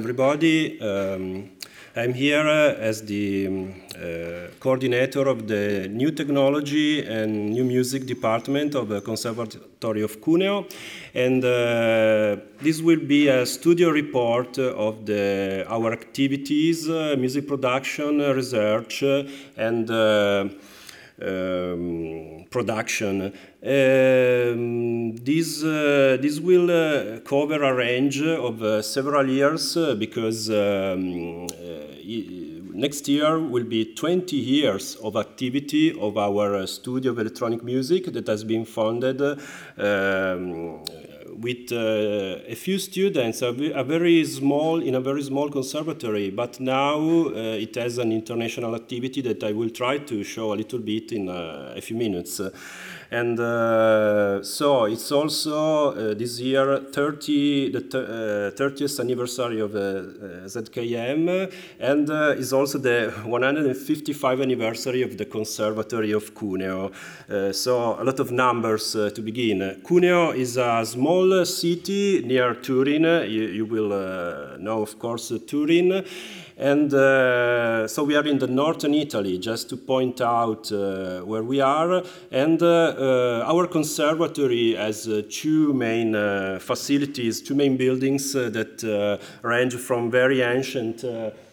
everybody. Um, I'm here uh, as the um, uh, coordinator of the New Technology and New Music Department of the Conservatory of Cuneo. And uh, this will be a studio report of the, our activities, music production, research, and um, production. Um, this, uh, this will uh, cover a range of uh, several years uh, because um, uh, next year will be 20 years of activity of our uh, studio of electronic music that has been founded um, with uh, a few students, a, a, very small, in a very small conservatory, but now uh, it has an international activity that I will try to show a little bit in uh, a few minutes. And uh, so it's also uh, this year 30, the 30th uh, anniversary of uh, ZKM, and is also the 155th anniversary of the Conservatory of Cuneo. so a lot of numbers to begin. Cuneo is a small city near Turin. You, you will know, of course, Turin. And uh, so we are in the northern Italy, just to point out uh, where we are. And uh, uh our conservatory has uh, two main uh, facilities, two main buildings that range from very ancient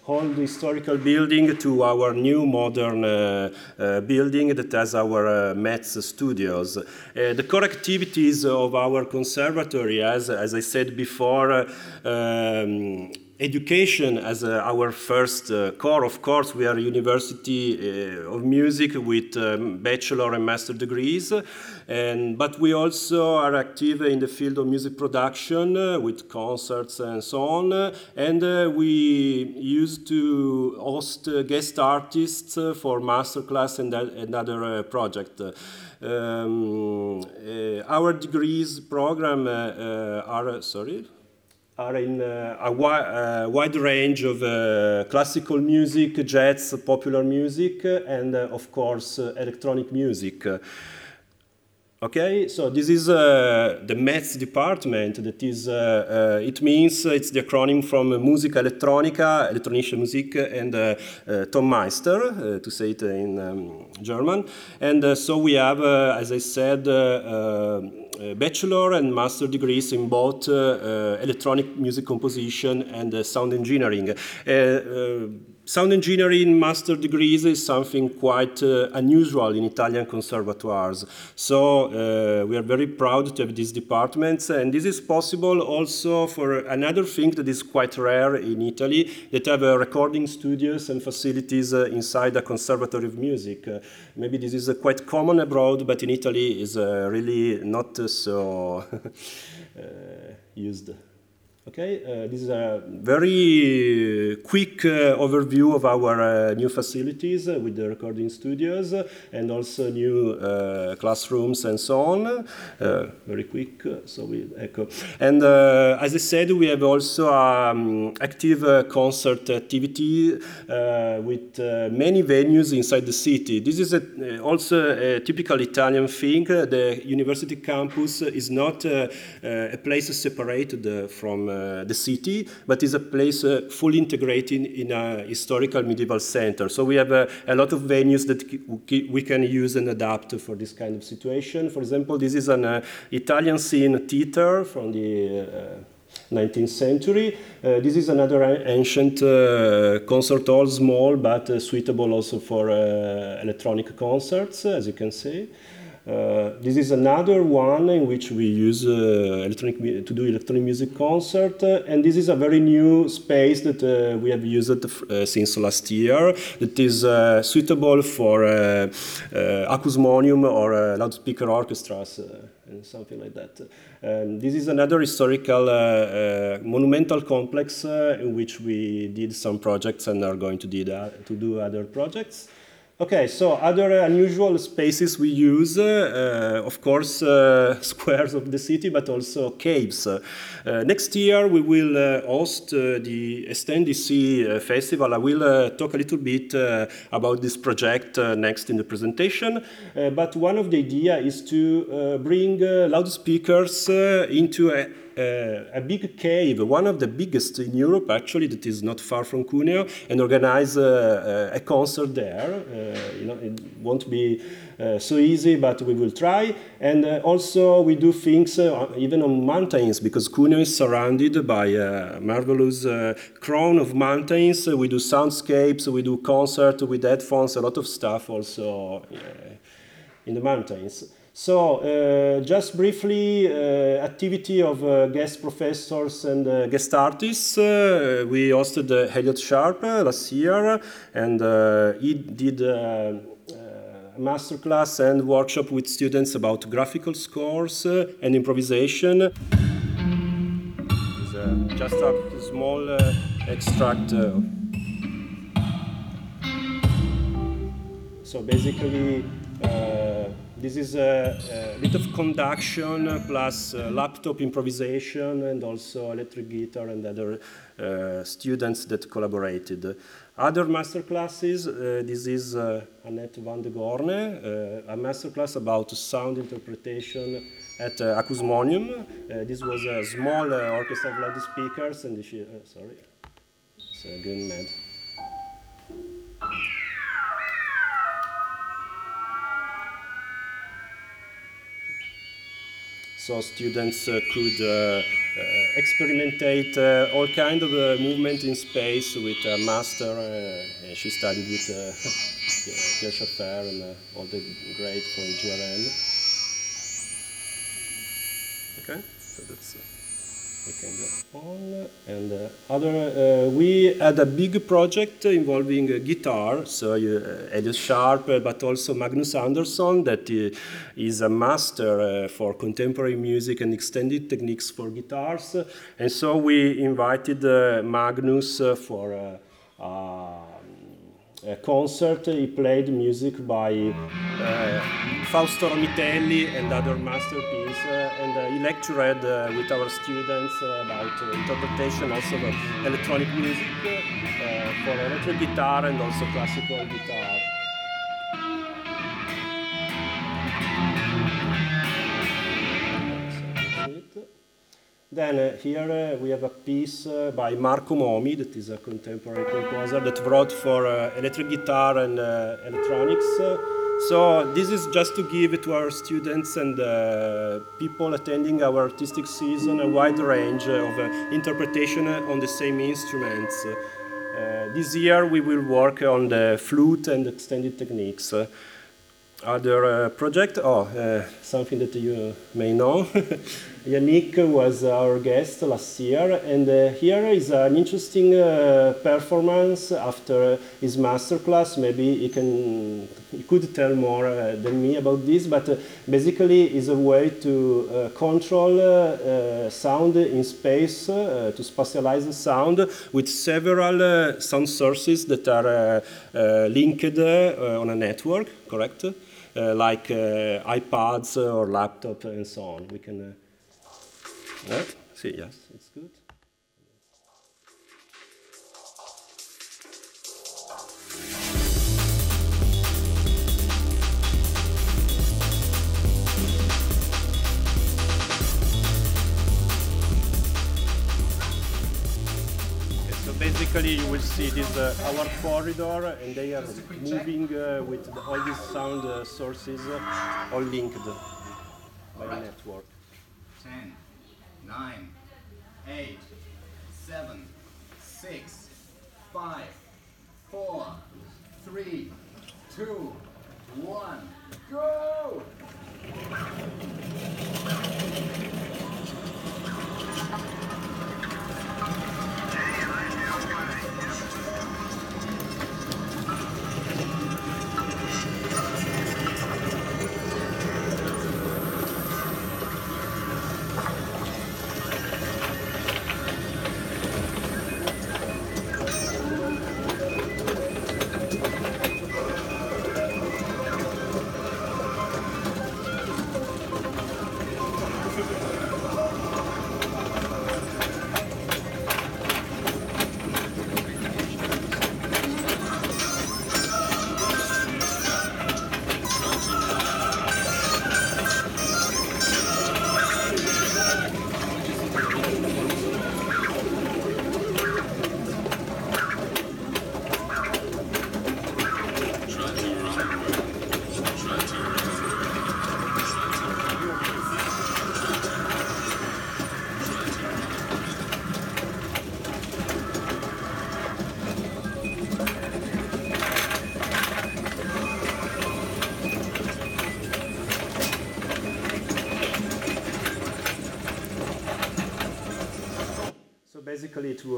old historical building to our new modern uh, uh, building that has our uh, Metz studios. the core activities of our conservatory, as, as I said before, um, education as uh, our first uh, core. Of course, we are a university uh, of music with um, bachelor and master degrees, and, but we also are active in the field of music production uh, with concerts and so on. and uh, we used to host uh, guest artists for masterclass and, and other projects. Um, our degrees program are sorry are in uh, a wi uh, wide range of uh, classical music, jazz, popular music, and of course electronic music. Okay, so this is uh, the Metz department. That is, uh, uh, it means it's the acronym from Musica Elettronica, Elektronische Musik, and Tonmeister, to say it in um, German. And so we have, as I said, Uh, bachelor and master degrees in both uh, uh, electronic music composition and sound engineering sound engineering master degrees is something quite uh, unusual in Italian conservatoires. So uh, we are very proud to have these departments, and this is possible also for another thing that is quite rare in Italy, that have uh, recording studios and facilities uh, inside a conservatory of music. Uh, maybe this is uh, quite common abroad, but in Italy is really not so used. Okay, uh, this is a very quick uh, overview of our uh, new facilities uh, with the recording studios and also new uh, classrooms and so on. Uh, very quick, so we echo. And as I said, we have also um, active concert activity with many venues inside the city. This is a, also a typical Italian thing. The university campus is not a place separated from uh, the city, but is a place uh, fully integrated in a historical medieval center. So we have uh, a lot of venues that we can use and adapt for this kind of situation. For example, this is an Italian scene theater from the 19th century. Uh, this is another ancient uh, concert hall, small but uh, suitable also for electronic concerts, as you can see. Uh, this is another one in which we use uh, electronic to do electronic music concert, uh, and this is a very new space that uh, we have used uh, since last year. That is suitable for acousmonium or loudspeaker orchestras and something like that. Um, this is another historical monumental complex in which we did some projects and are going to, to do other projects. Okay, so other unusual spaces we use, uh, of course, uh, squares of the city, but also caves. Uh, next year we will uh, host uh, the uh, festival. I will talk a little bit about this project next in the presentation. but one of the idea is to bring loudspeakers into a uh, a big cave, one of the biggest in Europe actually, that is not far from Cuneo, and organize uh, a concert there. you know, it won't be uh, so easy, but we will try. And uh, also we do things uh, even on mountains because Cuneo is surrounded by a marvelous crown of mountains. we do soundscapes, we do concerts with headphones, a lot of stuff also in the mountains. So, uh, just briefly, uh, activity of uh, guest professors and guest artists. we hosted Elliott Sharp last year, and he did masterclass and workshop with students about graphical scores uh, and improvisation. Uh, just a small uh, extract. Uh. so basically, uh, this is a, a, bit of conduction plus uh, laptop improvisation and also electric guitar and other students that collaborated. Other master classes, uh, this is uh, Annette Vande Gorne, uh, a master class about sound interpretation at uh. Uh, this was a small uh, orchestra of loudspeakers, and she, uh, sorry, it's uh, going mad. So students uh, could uh, uh, experimentate all kind of movement in space with a master. she studied with Pierre Schaeffer and all the great from GRM. Okay, so that's we can go on. And uh, other, uh, we had a big project involving uh, guitar. So uh, Elliott Sharp, uh, but also Magnus Andersson, that uh, is a master for contemporary music and extended techniques for guitars. And so we invited Magnus for a concert. He played music by uh, Fausto Romitelli and other masterpieces, uh, and uh, he lectured with our students about interpretation also of electronic music for electric guitar and also classical guitar. Then uh, here uh, we have a piece uh, by Marco Momi, that is a contemporary composer that wrote for uh, electric guitar and uh, electronics. so this is just to give to our students and uh, people attending our artistic season a wide range of interpretation on the same instruments. this year we will work on the flute and extended techniques. Other uh, project, oh, uh, something that you may know. Yannick was our guest last year, and uh, here is an interesting uh, performance after his masterclass. Maybe he can he could tell more uh, than me about this, but uh, basically is a way to control sound in space, to spatialize sound with several sound sources that are linked on a network, correct? Uh, like uh, iPads or laptop and so on. We can, uh, see, yes, it's good. Basically you will see this uh, our corridor and they are moving uh, with the, all these sound uh, sources uh, all linked by a network. 10, 9, 8, 7, 6, 5, 4, 3, 2, 1, go!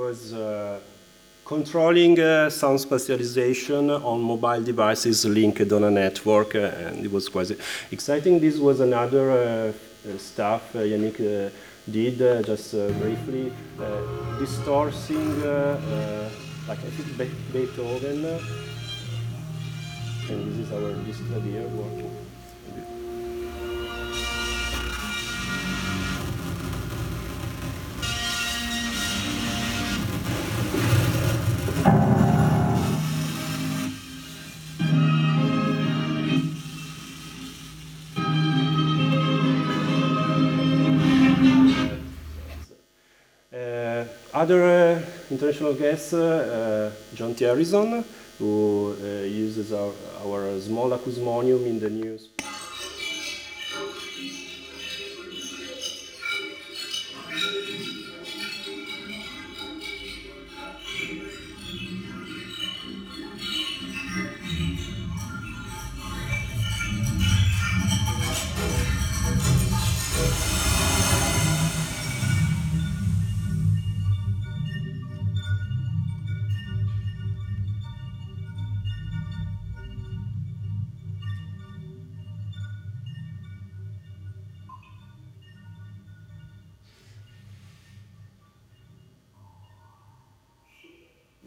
Was uh, controlling uh, sound spatialization on mobile devices linked on a network, uh, and it was quite exciting. This was another uh, stuff Yannick did, just briefly, distorting, like I think Be Beethoven, and this is our display here working. Other uh, international guests, uh, uh, Jonty Harrison, who uses our, our small acousmonium in the news.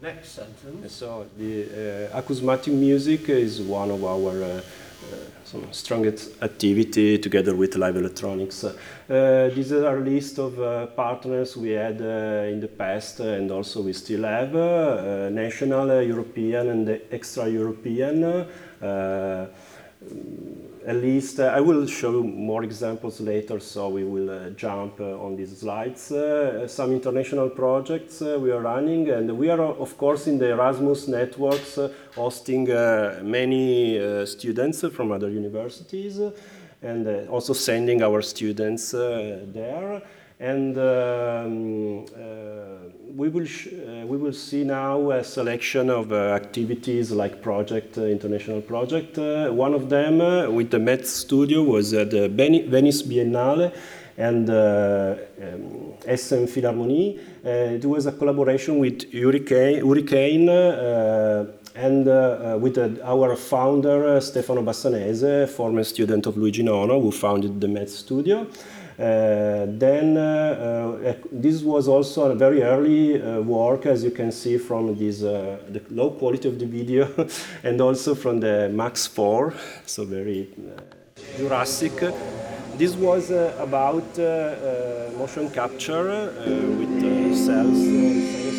Next sentence. So the uh, acousmatic music is one of our uh, uh, strongest activity together with live electronics. Uh, this is our list of uh, partners we had uh, in the past and also we still have uh, national, European and extra-European at least uh, I will show more examples later, so we will uh, jump uh, on these slides. Uh, some international projects uh, we are running, and we are, of course, in the Erasmus networks, uh, hosting many students from other universities, and also sending our students there. And um, we will uh, we will see now a selection of uh, activities like project uh, international project. Uh, one of them uh, with the Met Studio was at the Venice Biennale and uh, um, Essen Philharmonie. it was a collaboration with Hurricane, Hurricane and with our founder Stefano Bassanese, former student of Luigi Nono, who founded the Met Studio. Uh, then uh, uh, this was also a very early uh, work, as you can see from this, uh, the low quality of the video and also from the Max 4, so very uh, Jurassic. This was about motion capture with cells,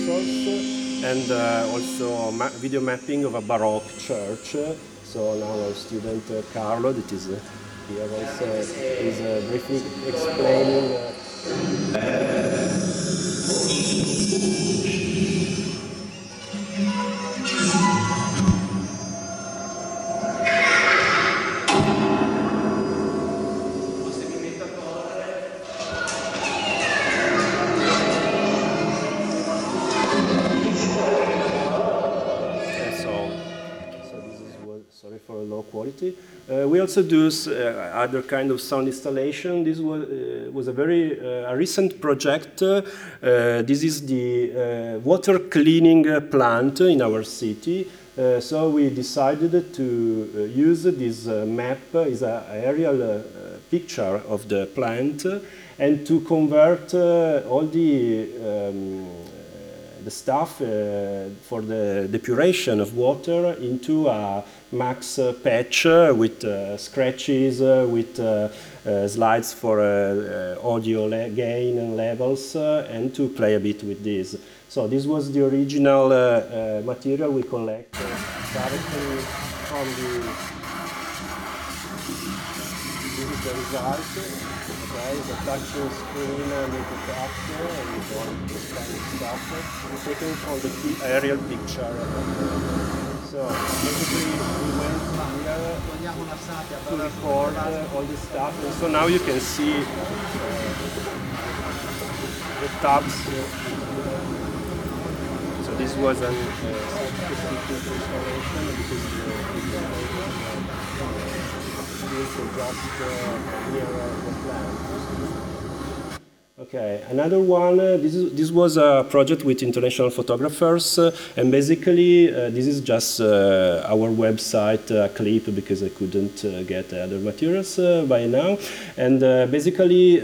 sensors, and also ma video mapping of a Baroque church. So now our student Carlo, that is here also is uh, briefly explaining. Uh, quality. Uh, we also do uh, other kind of sound installation. This was, uh, was a very uh, a recent project. This is the water cleaning plant in our city. so we decided to use this map, is an aerial picture of the plant, and to convert all the um, the stuff uh, for the depuration of water into a max patch uh, with uh, scratches, uh, with uh, uh, slides for audio gain and levels, and to play a bit with this. So this was the original material we collect directly from the the result okay, the touching screen and the capture and all this kind of stuff taken from the aerial picture. So basically we went here to record uh, all this stuff and so now you can see uh, the tabs. So this was an uh, because the, the, the, just uh, near uh, the plant. Okay. Another one, uh, this, is, this was a project with international photographers, uh, and basically uh, this is just uh, our website uh, clip because I couldn't uh, get other materials by now. And basically,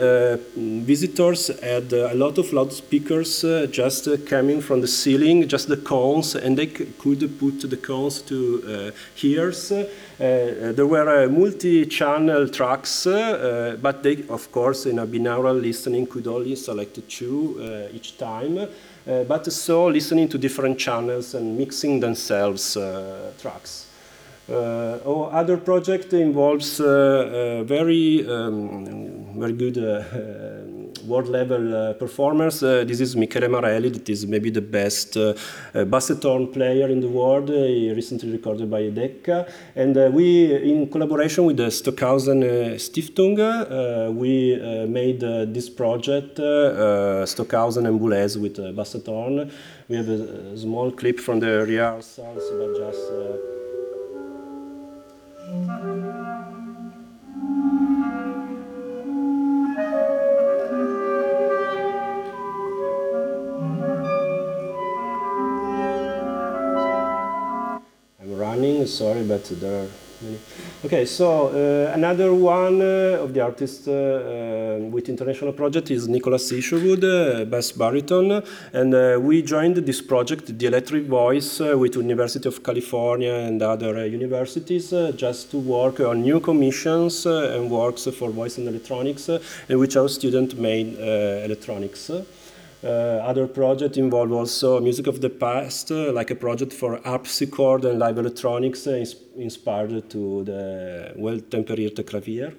visitors had a lot of loudspeakers just coming from the ceiling, just the cones, and they could put the cones to ears. there were multi-channel tracks, but they, of course, in a binaural listening could only select two uh, each time, uh, but so listening to different channels and mixing themselves uh, tracks. Uh, or other project involves uh, uh, very um, very good world level uh, performers. Uh, this is Michele Marelli, that is maybe the best uh, uh basset horn player in the world. Uh, he recently recorded by Decca. And uh, we, in collaboration with the Stockhausen Stiftung, we made this project, Stockhausen and Boulez with basset horn. We have a, a, small clip from the rehearsals, but just. Sorry, but there are many. Okay, so uh, another one uh, of the artists uh, uh with international project is Nicholas Isherwood, uh, bass baritone, and we joined this project, The Electric Voice, with University of California and other universities, just to work on new commissions and works for voice and electronics, in which our student made electronics. Uh, other projects involve also music of the past, uh, like a project for harpsichord and live electronics uh, inspired to the well-temperierte clavier.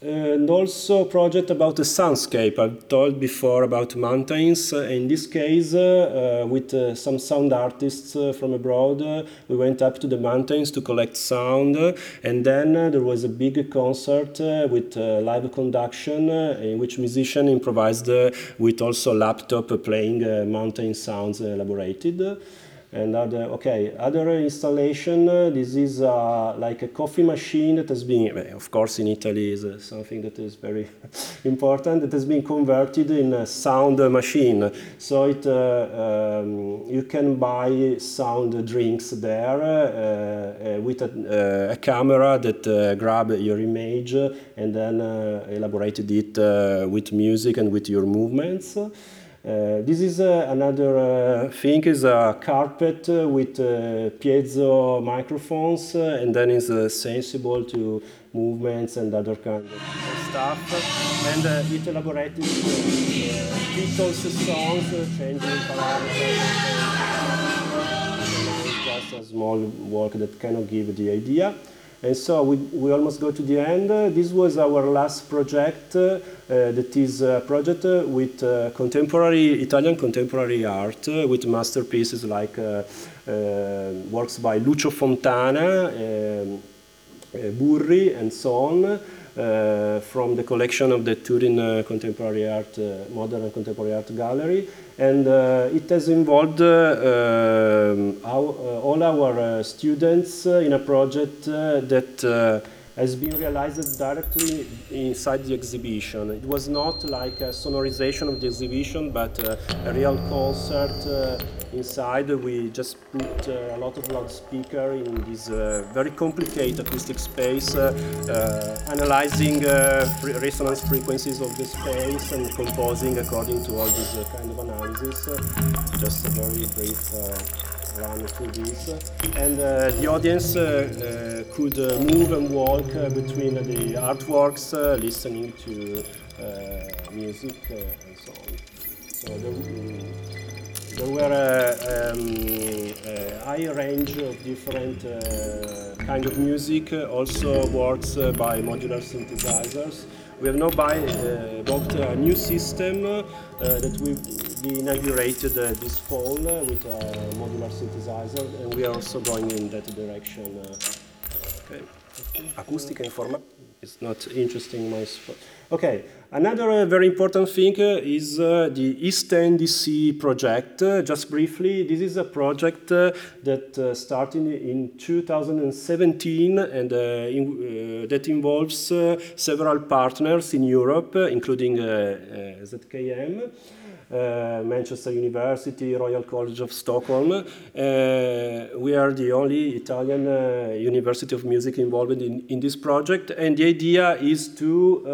And also a project about the soundscape. I've told before about mountains. Uh, in this case, uh, uh, with uh, some sound artists uh, from abroad, uh, we went up to the mountains to collect sound. and then there was a big concert with live conduction in which musician improvised with also laptop playing mountain sounds elaborated. And other, okay, other installation, uh, this is uh, like a coffee machine that has been, of course in Italy is uh, something that is very important, that has been converted in a sound machine. So it, uh, um, you can buy sound drinks there uh, uh, with a, a, camera that grab your image and then elaborated it with music and with your movements. Uh, this is uh, another uh, thing is a carpet uh, with uh, piezo microphones uh, and then is sensible to movements and other kind of stuff. And it elaborated Beatles songs changing parameters just a small work that cannot give the idea and so we, we almost go to the end. Uh, this was our last project uh, that is a project uh, with uh, contemporary, Italian contemporary art uh, with masterpieces like uh, works by Lucio Fontana, um, Burri and so on. Uh, from the collection of the Turin uh, Contemporary Art, uh, Modern and Contemporary Art Gallery. And it has involved um, our, all our students in a project that has been realized directly inside the exhibition. It was not like a sonorization of the exhibition, but uh, a real concert uh, inside. We just put uh, a lot of loudspeaker in this uh, very complicated acoustic space, uh, uh, analyzing resonance frequencies of the space and composing according to all this kind of analysis. just a very brief And uh, the audience uh, uh, could move and walk between the artworks, listening to music and so on. So there, there were a, um, a high range of different uh, kind of music, also works uh, by modular synthesizers. We have now buy, uh, bought a new system uh, that will be inaugurated uh, this fall uh, with a modular synthesizer, and we are also going in that direction. okay. Acoustica informa. It's not interesting. My spot. okay. Another uh, very important thing uh, is uh, the EASTN-DC project. Uh, just briefly, this is a project uh, that uh, started in 2017 and in, that involves several partners in Europe, including ZKM. Uh, Manchester University, Royal College of Stockholm. Uh, we are the only Italian uh, university of music involved in, in this project, and the idea is to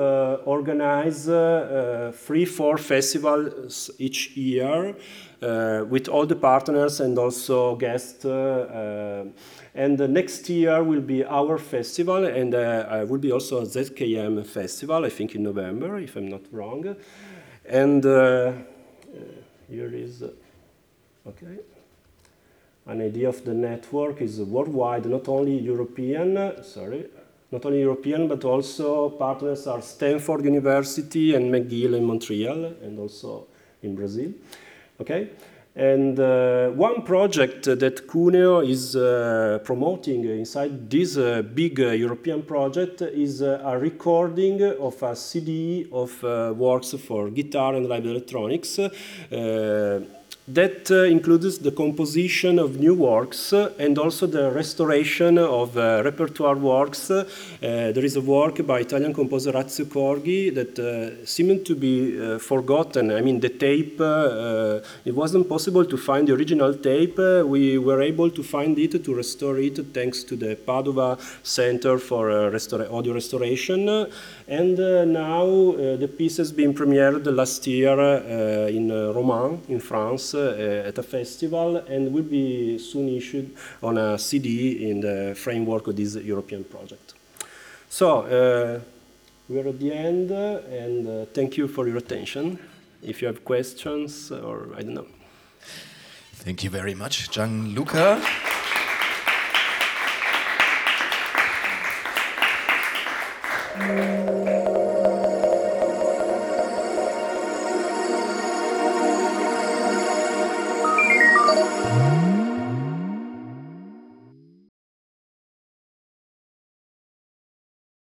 organize three, four festivals each year with all the partners and also guests. And the next year will be our festival, and uh, will be also a ZKM festival, I think in November, if I'm not wrong. And uh, here is, uh, okay. An idea of the network is worldwide, not only European, sorry, not only European, but also partners are Stanford University and McGill in Montreal, and also in Brazil. Okay, and uh, one project that Cuneo is uh, promoting inside this uh, big uh, European project is uh, a recording of a CD of uh, works for guitar and live electronics that uh, includes the composition of new works uh, and also the restoration of uh, repertoire works. Uh, there is a work by Italian composer Azio Corghi that uh, seemed to be uh, forgotten. I mean, the tape, it wasn't possible to find the original tape. we were able to find it, to restore it, thanks to the Padova Center for Audio Restoration. And now the piece has been premiered last year in Romans, in France. Uh, at a festival and will be soon issued on a CD in the framework of this European project. So uh, we are at the end, uh, and thank you for your attention. If you have questions, or I don't know. Thank you very much, Gianluca.